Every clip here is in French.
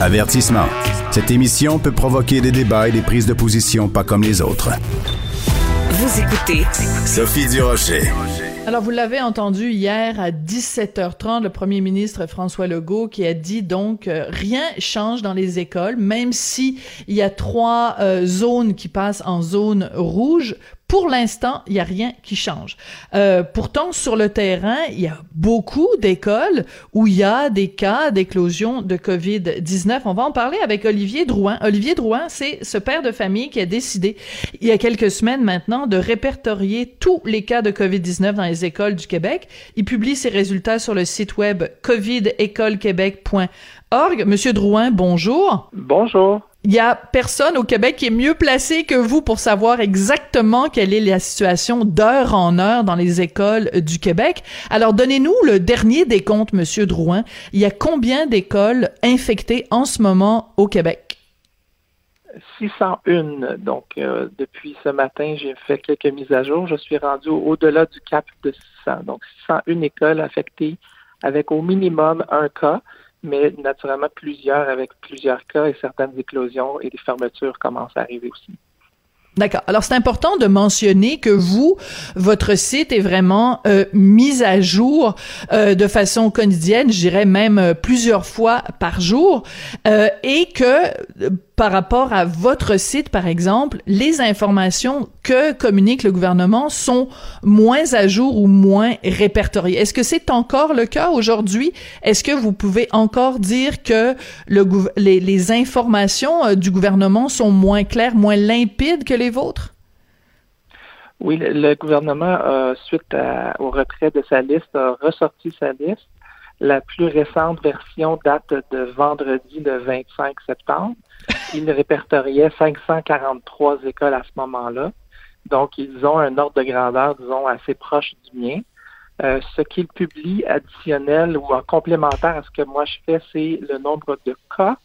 Avertissement. Cette émission peut provoquer des débats et des prises de position pas comme les autres. Vous écoutez Sophie Durocher. Alors, vous l'avez entendu hier à 17h30, le premier ministre François Legault qui a dit donc euh, rien change dans les écoles, même si il y a trois euh, zones qui passent en zone rouge pour l'instant, il n'y a rien qui change. Euh, pourtant, sur le terrain, il y a beaucoup d'écoles où il y a des cas d'éclosion de COVID-19. On va en parler avec Olivier Drouin. Olivier Drouin, c'est ce père de famille qui a décidé, il y a quelques semaines maintenant, de répertorier tous les cas de COVID-19 dans les écoles du Québec. Il publie ses résultats sur le site web covidécolequebec.org. Monsieur Drouin, bonjour. Bonjour il y a personne au Québec qui est mieux placé que vous pour savoir exactement quelle est la situation d'heure en heure dans les écoles du Québec. Alors, donnez-nous le dernier décompte, Monsieur Drouin. Il y a combien d'écoles infectées en ce moment au Québec? 601. Donc, euh, depuis ce matin, j'ai fait quelques mises à jour. Je suis rendu au-delà du cap de 600. Donc, 601 écoles affectées avec au minimum un cas mais naturellement plusieurs avec plusieurs cas et certaines éclosions et des fermetures commencent à arriver aussi. D'accord. Alors c'est important de mentionner que vous, votre site est vraiment euh, mis à jour euh, de façon quotidienne, je dirais même euh, plusieurs fois par jour, euh, et que par rapport à votre site, par exemple, les informations que communique le gouvernement sont moins à jour ou moins répertoriées. Est-ce que c'est encore le cas aujourd'hui? Est-ce que vous pouvez encore dire que le, les, les informations euh, du gouvernement sont moins claires, moins limpides que les vôtres? Oui, le, gouvernement, suite au retrait de sa liste, a ressorti sa liste. La plus récente version date de vendredi le 25 septembre ils répertoriaient 543 écoles à ce moment-là. Donc, ils ont un ordre de grandeur, disons, assez proche du mien. Euh, ce qu'ils publient additionnel ou en complémentaire à ce que moi je fais, c'est le nombre de cas.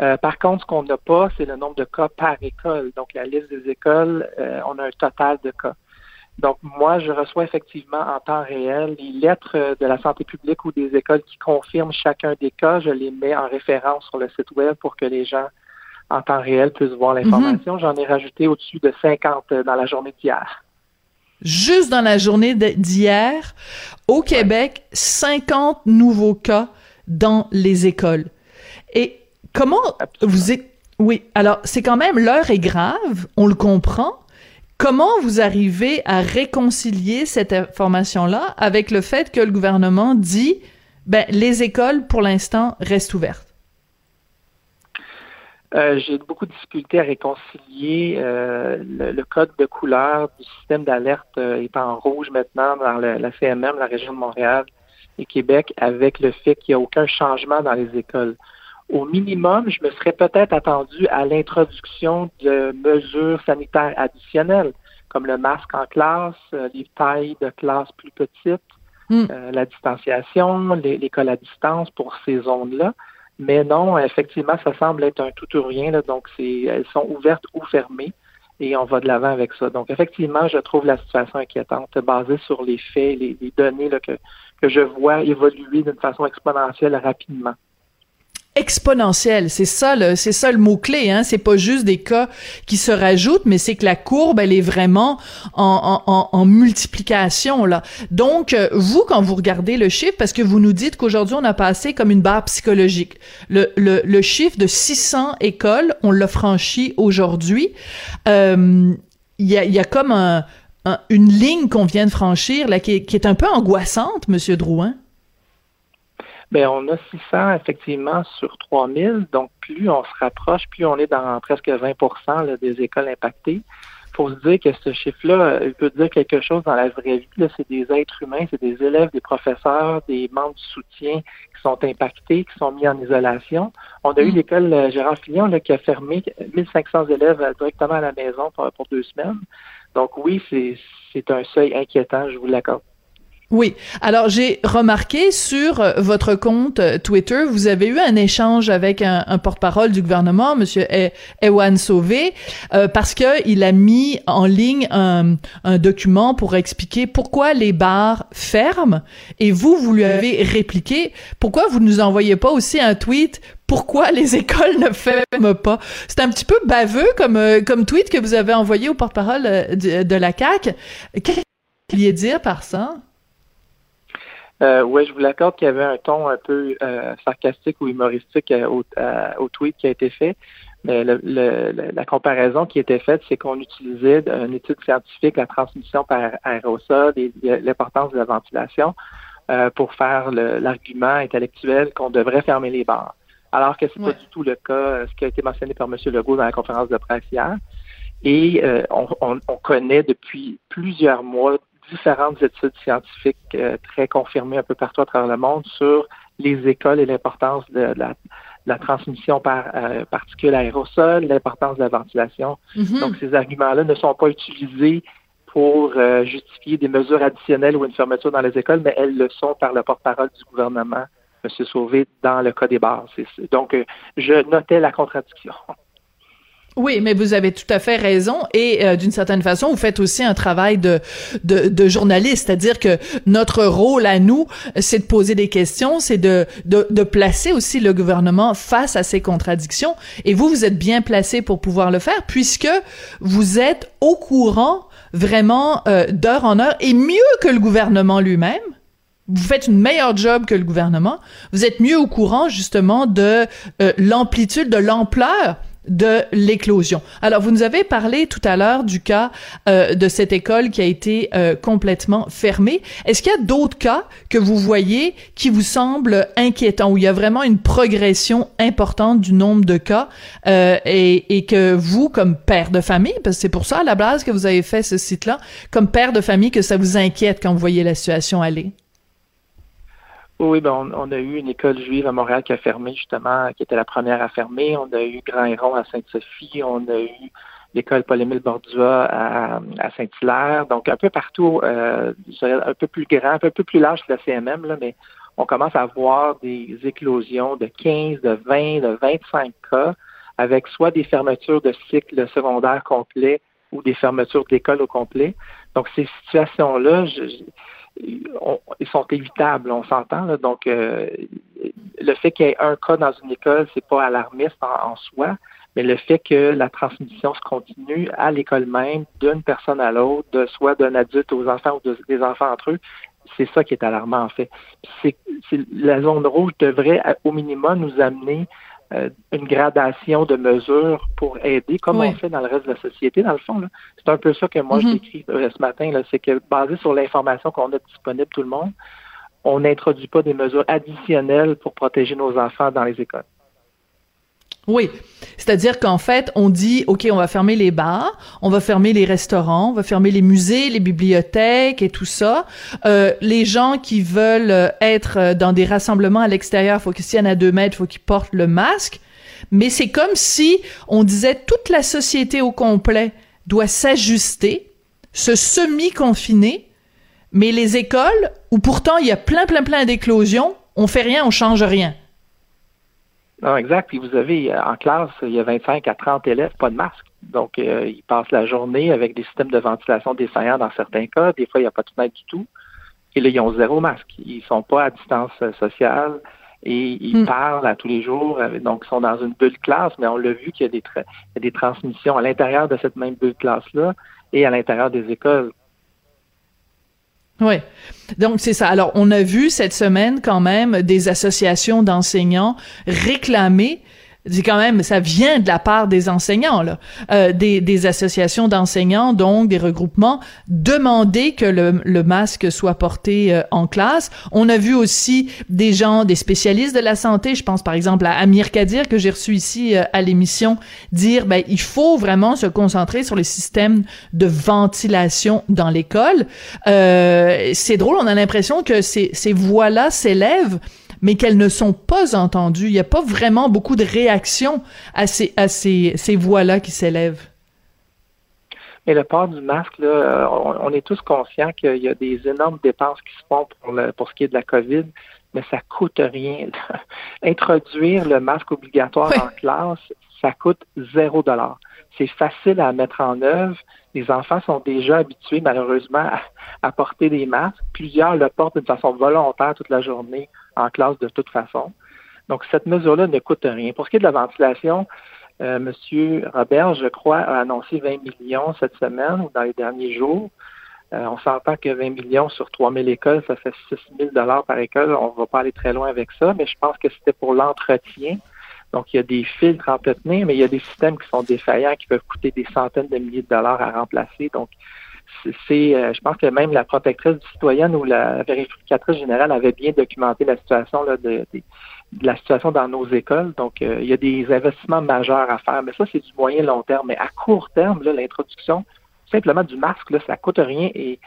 Euh, par contre, ce qu'on n'a pas, c'est le nombre de cas par école. Donc, la liste des écoles, euh, on a un total de cas. Donc, moi, je reçois effectivement en temps réel les lettres de la santé publique ou des écoles qui confirment chacun des cas. Je les mets en référence sur le site web pour que les gens en temps réel puissent voir l'information. Mhm. J'en ai rajouté au-dessus de 50 dans la journée d'hier. Juste dans la journée d'hier, au Québec, 50 nouveaux cas dans les écoles. Et comment vous... Oui, alors c'est quand même l'heure est grave, on le comprend, Comment vous arrivez à réconcilier cette information-là avec le fait que le gouvernement dit, ben, les écoles, pour l'instant, restent ouvertes? Euh, j'ai beaucoup de difficultés à réconcilier euh, le, code de couleur du système d'alerte euh, est en rouge maintenant dans la CMM, la région de Montréal et Québec, avec le fait qu'il n'y a aucun changement dans les écoles. Au minimum, je me serais peut-être attendu à l'introduction de mesures sanitaires additionnelles, comme le masque en classe, euh, les tailles de classe plus petites, hmm. euh, la distanciation, l'école à distance pour ces zones-là. Mais non, effectivement, ça semble être un tout ou rien. Là, donc, elles sont ouvertes ou fermées et on va de l'avant avec ça. Donc, effectivement, je trouve la situation inquiétante basée sur les faits, les, données que, que je vois évoluer d'une façon exponentielle rapidement exponentielle. C'est ça le, c'est ça le mot clé. Hein. C'est pas juste des cas qui se rajoutent, mais c'est que la courbe, elle est vraiment en, en, en multiplication là. Donc euh, vous, quand vous regardez le chiffre, parce que vous nous dites qu'aujourd'hui on a passé comme une barre psychologique. Le, le, le chiffre de 600 écoles, on l'a franchi aujourd'hui. Euh, il y, a, y a comme un, une ligne qu'on vient de franchir là qui est, qui est un peu angoissante, Monsieur Drouin. Bien, on a 600 effectivement sur 3000. Donc, plus on se rapproche, plus on est dans presque 20% des écoles impactées. Il faut se dire que ce chiffre-là, il peut dire quelque chose dans la vraie vie. C'est des êtres humains, c'est des élèves, des professeurs, des membres du soutien qui sont impactés, qui sont mis en isolation. On a eu mm. l'école euh, Gérard Fillon là, qui a fermé 1500 élèves euh, directement à la maison pour, pour deux semaines. Donc oui, c'est un seuil inquiétant, je vous l'accorde. Oui. Alors, j'ai remarqué sur euh, votre compte euh, Twitter, vous avez eu un échange avec un, porte-parole du gouvernement, Monsieur Ewan Sauvé, euh, parce que il a mis en ligne un, document pour expliquer pourquoi les bars ferment. Et vous, vous lui avez répliqué, pourquoi vous ne nous envoyez pas aussi un tweet pourquoi les écoles ne ferment pas? C'est un petit peu baveux comme, tweet que vous avez envoyé au porte-parole de, la CAQ. Qu'est-ce que vous vouliez dire par ça? Euh, oui, je vous l'accorde qu'il y avait un ton un peu euh, sarcastique ou humoristique au, au, tweet qui a été fait. Mais le, la comparaison qui était faite, c'est qu'on utilisait une étude scientifique, la transmission par aérosol et l'importance de la ventilation pour faire l'argument intellectuel qu'on devrait fermer les bars alors que ce n'est pas du tout le cas, euh, ce qui a été mentionné par M. Legault dans la conférence de presse hier. Et euh, on, connaît depuis plusieurs mois différentes études scientifiques euh, très confirmées un peu partout à travers le monde sur les écoles et l'importance de, la, transmission par particules aérosols, l'importance de la ventilation. Mm-hmm. Donc, ces arguments-là ne sont pas utilisés pour justifier des mesures additionnelles ou une fermeture dans les écoles, mais elles le sont par le porte-parole du gouvernement M. Sauvé dans le cas des bars. Donc, euh, je notais la contradiction. Oui, mais vous avez tout à fait raison et euh, d'une certaine façon, vous faites aussi un travail de, de, journaliste, c'est-à-dire que notre rôle à nous, c'est de poser des questions, c'est de, de, placer aussi le gouvernement face à ces contradictions. Et vous, vous êtes bien placé pour pouvoir le faire puisque vous êtes au courant vraiment euh, d'heure en heure et mieux que le gouvernement lui-même. Vous faites une meilleure job que le gouvernement, vous êtes mieux au courant justement de euh, l'amplitude, de l'ampleur de l'éclosion. Alors, vous nous avez parlé tout à l'heure du cas euh, de cette école qui a été euh, complètement fermée. Est-ce qu'il y a d'autres cas que vous voyez qui vous semblent inquiétants, où il y a vraiment une progression importante du nombre de cas et, et, que vous, comme père de famille, parce que c'est pour ça à la base que vous avez fait ce site-là, comme père de famille, que ça vous inquiète quand vous voyez la situation aller? Oui, ben on, a eu une école juive à Montréal qui a fermé, justement, qui était la première à fermer. On a eu Grand Héron à Sainte-Sophie. On a eu l'école Paul-Émile Bordua à, Saint-Hilaire. Donc, un peu partout, euh, un peu plus grand, un peu plus large que la CMM, là, mais on commence à voir des éclosions de 15, de 20, de 25 cas avec soit des fermetures de cycles secondaires complets ou des fermetures d'école au complet. Donc, ces situations-là, je, ils sont évitables, on s'entend. Donc, euh, le fait qu'il y ait un cas dans une école, c'est pas alarmiste en, soi, mais le fait que la transmission se continue à l'école même, d'une personne à l'autre, de soit d'un adulte aux enfants ou des enfants entre eux, c'est ça qui est alarmant en fait. La zone rouge devrait au minimum nous amener une gradation de mesures pour aider, comme on fait dans le reste de la société, dans le fond. C'est un peu ça que moi, je mm-hmm. décris euh, ce matin. C'est que, basé sur l'information qu'on a disponible, tout le monde, on n'introduit pas des mesures additionnelles pour protéger nos enfants dans les écoles. Oui, c'est-à-dire qu'en fait, on dit, OK, on va fermer les bars, on va fermer les restaurants, on va fermer les musées, les bibliothèques et tout ça. Euh, les gens qui veulent euh, être euh, dans des rassemblements à l'extérieur, faut y en a deux mètres, faut qu'ils portent le masque. Mais c'est comme si on disait toute la société au complet doit s'ajuster, se semi-confiner, mais les écoles, où pourtant il y a plein, plein, plein d'éclosions, on fait rien, on change rien. Non, exact. Puis vous avez euh, en classe, il y a 25 à 30 élèves, pas de masque. Donc, euh, ils passent la journée avec des systèmes de ventilation défaillants dans certains cas. Des fois, il n'y a pas de fenêtre du tout. Et là, ils ont zéro masque. Ils sont pas à distance euh, sociale et ils hmm. parlent à tous les jours. Donc, ils sont dans une bulle classe, mais on l'a vu qu'il y a des, y a des transmissions à l'intérieur de cette même bulle classe-là et à l'intérieur des écoles. Oui. Donc c'est ça. Alors on a vu cette semaine quand même des associations d'enseignants réclamer c'est quand même ça vient de la part des enseignants là, euh, des, des associations d'enseignants donc des regroupements demander que le, le masque soit porté euh, en classe. On a vu aussi des gens, des spécialistes de la santé, je pense par exemple à Amir Kadir que j'ai reçu ici euh, à l'émission dire ben il faut vraiment se concentrer sur les systèmes de ventilation dans l'école. c'est drôle, on a l'impression que ces ces voix là s'élèvent mais qu'elles ne sont pas entendues. Il n'y a pas vraiment beaucoup de réactions à ces, à ces, ces voix-là qui s'élèvent. Mais le port du masque, là, on, est tous conscients qu'il y a des énormes dépenses qui se font pour, le, pour ce qui est de la COVID, mais ça coûte rien. Introduire le masque obligatoire en classe, ça coûte zéro dollar. C'est facile à mettre en œuvre. Les enfants sont déjà habitués, malheureusement, à porter des masques. Plusieurs le portent d'une façon volontaire toute la journée en classe de toute façon. Donc, cette mesure-là ne coûte rien. Pour ce qui est de la ventilation, euh, Monsieur Robert, je crois, a annoncé 20 millions cette semaine ou dans les derniers jours. Euh, on s'entend que 20 millions sur 3 000 écoles, ça fait 6 000 dollars par école. On va pas aller très loin avec ça, mais je pense que c'était pour l'entretien. Donc, il y a des filtres à entretenir, mais il y a des systèmes qui sont défaillants, qui peuvent coûter des centaines de milliers de dollars à remplacer. Donc, c'est, euh, je pense que même la protectrice du citoyen ou la vérificatrice générale avait bien documenté la situation là, de, la situation dans nos écoles. Donc, euh, il y a des investissements majeurs à faire, mais ça, c'est du moyen long terme. Mais à court terme, l'introduction simplement du masque, là, ça coûte rien et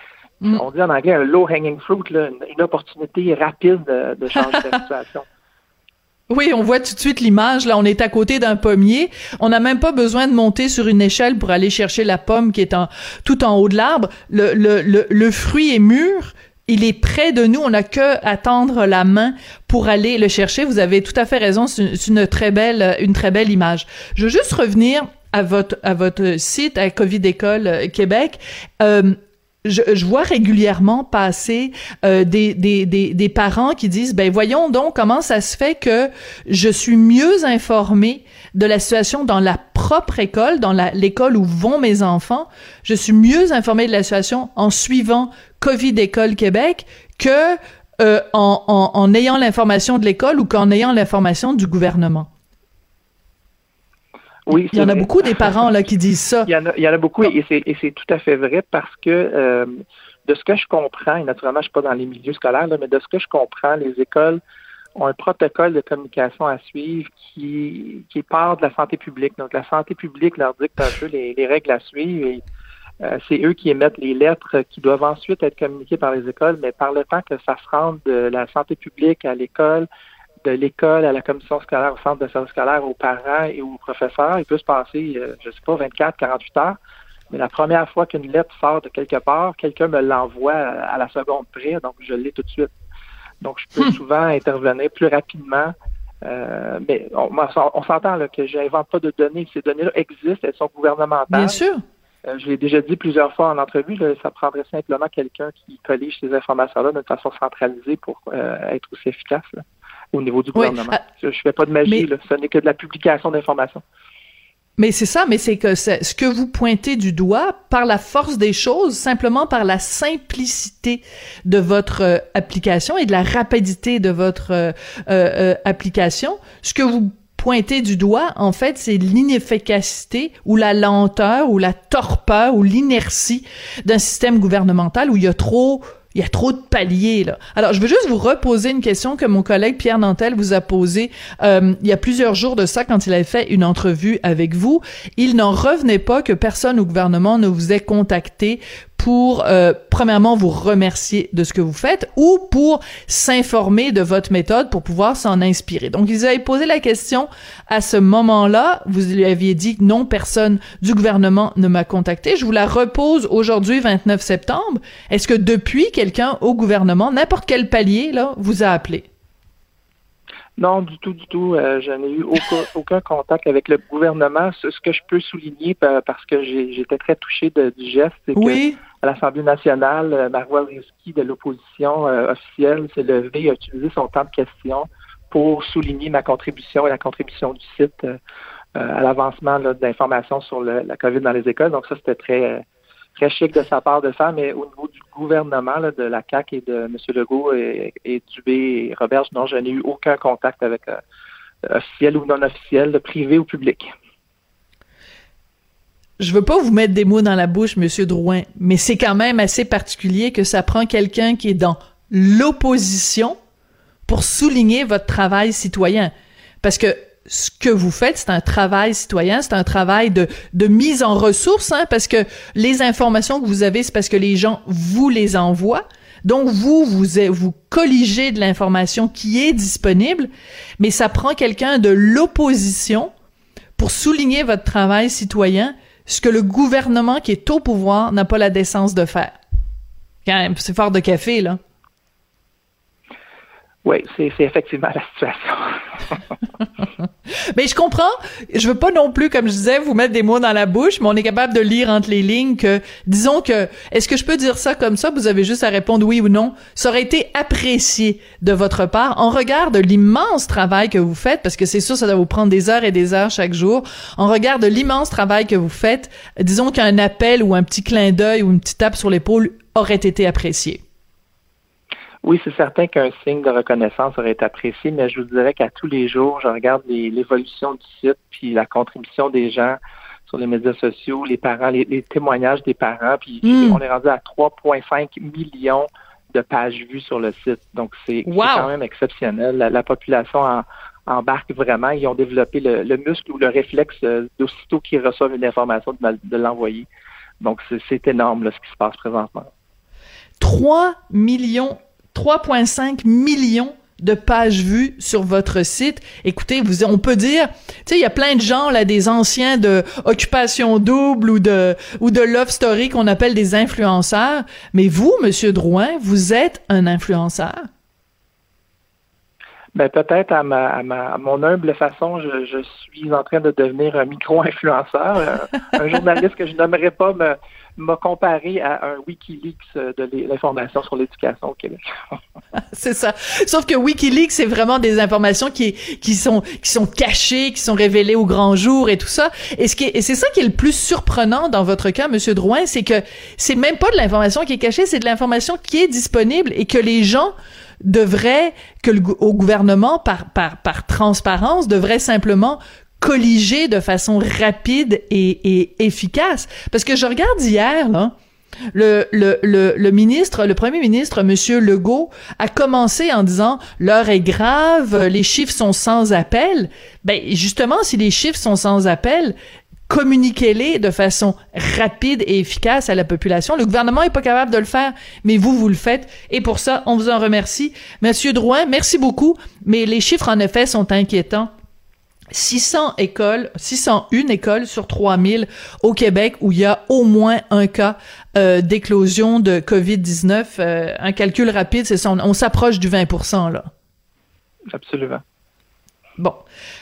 mm. on dit en anglais un low hanging fruit, une, opportunité rapide de, changer la situation. Oui, on voit tout de suite l'image. Là, on est à côté d'un pommier. On n'a même pas besoin de monter sur une échelle pour aller chercher la pomme qui est en, tout en haut de l'arbre. Le, le, le, le fruit est mûr. Il est près de nous. On n'a que à tendre la main pour aller le chercher. Vous avez tout à fait raison. C'est une très belle, une très belle image. Je veux juste revenir à votre à votre site à Covid École euh, Québec. Euh, je, vois régulièrement passer euh, des, des, des, parents qui disent ben voyons donc comment ça se fait que je suis mieux informé de la situation dans la propre école, dans l'école où vont mes enfants, je suis mieux informé de la situation en suivant Covid École Québec que euh, en, en ayant l'information de l'école ou qu'en ayant l'information du gouvernement. Oui, il y en a beaucoup des parents là qui disent ça. Il y en a, il y en a beaucoup et c'est tout à fait vrai parce que euh, de ce que je comprends, et naturellement je suis pas dans les milieux scolaires, là, mais de ce que je comprends, les écoles ont un protocole de communication à suivre qui, qui part de la santé publique. Donc la santé publique leur dicte un peu les, les règles à suivre et euh, c'est eux qui émettent les lettres qui doivent ensuite être communiquées par les écoles, mais par le temps que ça se rende de la santé publique à l'école, de l'école à la commission scolaire, au centre de service scolaire, aux parents et aux professeurs. Il peut se passer, euh, je ne sais pas, 24, 48 heures. Mais la première fois qu'une lettre sort de quelque part, quelqu'un me l'envoie à la seconde près, donc je l'ai tout de suite. Donc, je peux hmm. souvent intervenir plus rapidement. Euh, mais on, on s'entend que je n'invente pas de données. Ces données-là existent, elles sont gouvernementales. Bien sûr. Euh, je l'ai déjà dit plusieurs fois en entrevue, ça prendrait simplement quelqu'un qui collige ces informations-là d'une façon centralisée pour être aussi efficace au niveau du gouvernement. Ah, je ne fais pas de magie, ce n'est que de la publication d'informations. Mais c'est ça, mais c'est que ce que vous pointez du doigt, par la force des choses, simplement par la simplicité de votre euh, application et de la rapidité de votre euh, euh, application, ce que vous pointez du doigt, en fait, c'est l'inefficacité ou la lenteur ou la torpeur ou l'inertie d'un système gouvernemental où il y a trop il y a trop de paliers là. Alors, je veux juste vous reposer une question que mon collègue Pierre Nantel vous a posée euh, il y a plusieurs jours de ça quand il avait fait une entrevue avec vous. Il n'en revenait pas que personne au gouvernement ne vous ait contacté pour, euh, premièrement, vous remercier de ce que vous faites ou pour s'informer de votre méthode pour pouvoir s'en inspirer. Donc, ils avaient posé la question à ce moment-là. Vous lui aviez dit non, personne du gouvernement ne m'a contacté. Je vous la repose aujourd'hui, 29 septembre. Est-ce que depuis, quelqu'un au gouvernement, n'importe quel palier, là, vous a appelé? Non, du tout, du tout. Euh, je n'ai eu aucun, contact avec le gouvernement. Ce, que je peux souligner, parce que j'étais très touché du geste, c'est que à l'Assemblée nationale, euh, Marois Risky de l'opposition euh, officielle s'est levé et a utilisé son temps de question pour souligner ma contribution et la contribution du site à l'avancement d'informations sur la COVID dans les écoles. Donc ça, c'était très très chic de sa part de faire, mais au niveau du gouvernement, de la CAC et de M. Legault et, Dubé et Robert, non, je n'ai eu aucun contact avec euh, officiel ou non officiel, privé ou public. Je veux pas vous mettre des mots dans la bouche, Monsieur Drouin, mais c'est quand même assez particulier que ça prend quelqu'un qui est dans l'opposition pour souligner votre travail citoyen. Parce que ce que vous faites, c'est un travail citoyen, c'est un travail de, mise en ressources, hein, parce que les informations que vous avez, c'est parce que les gens vous les envoient. Donc vous, vous, vous colligez de l'information qui est disponible, mais ça prend quelqu'un de l'opposition pour souligner votre travail citoyen, ce que le gouvernement qui est au pouvoir n'a pas la décence de faire. C'est fort de café, là. Oui, c'est effectivement la situation. Mais je comprends. Je veux pas non plus, comme je disais, vous mettre des mots dans la bouche, mais on est capable de lire entre les lignes que, disons que, est-ce que je peux dire ça comme ça? Vous avez juste à répondre oui ou non. Ça aurait été apprécié de votre part en regard de l'immense travail que vous faites, parce que c'est sûr, ça doit vous prendre des heures et des heures chaque jour. En regard de l'immense travail que vous faites, disons qu'un appel ou un petit clin d'œil ou une petite tape sur l'épaule aurait été apprécié. Oui, c'est certain qu'un signe de reconnaissance aurait été apprécié, mais je vous dirais qu'à tous les jours, je regarde l'évolution du site, puis la contribution des gens sur les médias sociaux, les parents, les, témoignages des parents, puis hmm. on est rendu à 3,5 millions de pages vues sur le site. Donc, c'est quand même exceptionnel. La, population embarque vraiment. Ils ont développé le, muscle ou le réflexe euh, d'aussitôt qu'ils reçoivent une information de, l'envoyer. Donc, c'est énorme ce qui se passe présentement. 3 millions 3,5 millions de pages vues sur votre site. Écoutez, vous, on peut dire, tu sais, il y a plein de gens là, des anciens de Occupation Double ou de ou de Love Story qu'on appelle des influenceurs. Mais vous, Monsieur Drouin, vous êtes un influenceur. Ben peut-être à, ma, à, mon humble façon, je, je, suis en train de devenir un micro-influenceur, euh, un journaliste que je n'aimerais pas me m'a comparé à un Wikileaks euh, de l'information sur l'éducation au Québec. c'est ça. Sauf que Wikileaks, c'est vraiment des informations qui, qui sont, qui sont cachées, qui sont révélées au grand jour et tout ça. Et ce qui et c'est ça qui est le plus surprenant dans votre cas, Monsieur Drouin, c'est que c'est même pas de l'information qui est cachée, c'est de l'information qui est disponible et que les gens devraient, que le, au gouvernement, par, par, par transparence, devrait simplement colliger de façon rapide et, efficace. Parce que je regarde hier, là, le, le, le, ministre, le premier ministre, Monsieur Legault, a commencé en disant l'heure est grave, les chiffres sont sans appel. Ben justement, si les chiffres sont sans appel, communiquez-les de façon rapide et efficace à la population. Le gouvernement est pas capable de le faire, mais vous, vous le faites. Et pour ça, on vous en remercie. Monsieur Drouin, merci beaucoup. Mais les chiffres, en effet, sont inquiétants. 600 écoles, 601 écoles sur 3000 au Québec où il y a au moins un cas euh, d'éclosion de COVID-19. Euh, un calcul rapide, c'est ça, on, s'approche du 20 là. Absolument. Bon.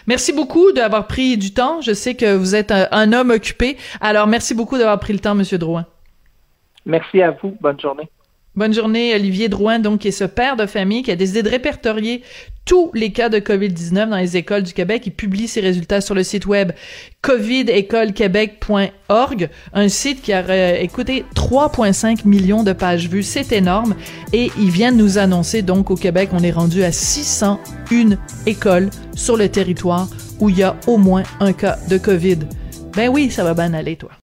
Merci beaucoup d'avoir pris du temps. Je sais que vous êtes un, homme occupé. Alors, merci beaucoup d'avoir pris le temps, Monsieur Drouin. Merci à vous. Bonne journée. Bonne journée, Olivier Drouin, donc, qui est ce père de famille qui a décidé de répertorier tous les cas de COVID-19 dans les écoles du Québec. Il publie ses résultats sur le site web covidécolequebec.org, un site qui a euh, écouté 3,5 millions de pages vues. C'est énorme. Et il vient de nous annoncer, donc, au Québec, on est rendu à 601 écoles sur le territoire où il y a au moins un cas de COVID. Ben oui, ça va bien aller, toi.